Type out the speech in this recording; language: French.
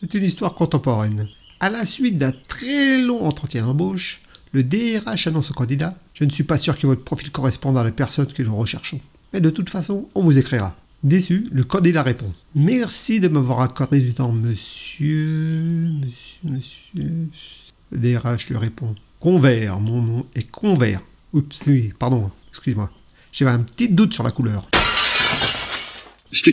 C'est une histoire contemporaine. À la suite d'un très long entretien d'embauche, le DRH annonce au candidat Je ne suis pas sûr que votre profil corresponde à la personne que nous recherchons. Mais de toute façon, on vous écrira. Déçu, le candidat répond Merci de m'avoir accordé du temps, monsieur. Monsieur, monsieur. Le DRH lui répond Convert, mon nom est Convert. Oups, oui, pardon, excusez-moi. J'avais un petit doute sur la couleur. Je t'ai.